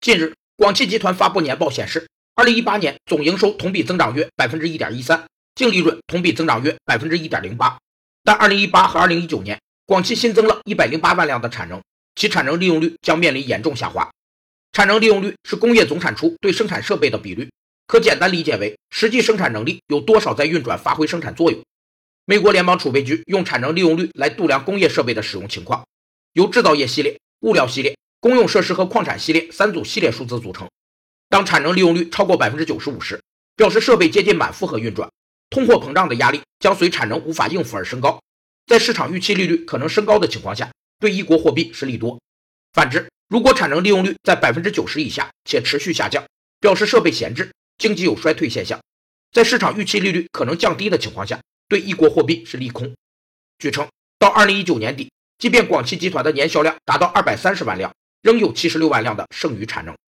近日，广汽集团发布年报显示，二零一八年总营收同比增长约百分之一点一三，净利润同比增长约百分之一点零八。但二零一八和二零一九年，广汽新增了一百零八万辆的产能，其产能利用率将面临严重下滑。产能利用率是工业总产出对生产设备的比率，可简单理解为实际生产能力有多少在运转发挥生产作用。美国联邦储备局用产能利用率来度量工业设备的使用情况，由制造业系列、物料系列、公用设施和矿产系列三组系列数字组成。当产能利用率超过百分之九十五时，表示设备接近满负荷运转，通货膨胀的压力将随产能无法应付而升高。在市场预期利率可能升高的情况下，对一国货币是利多。反之，如果产能利用率在百分之九十以下且持续下降，表示设备闲置，经济有衰退现象。在市场预期利率可能降低的情况下，对一国货币是利空。据称，到二零一九年底，即便广汽集团的年销量达到二百三十万辆，仍有七十六万辆的剩余产能。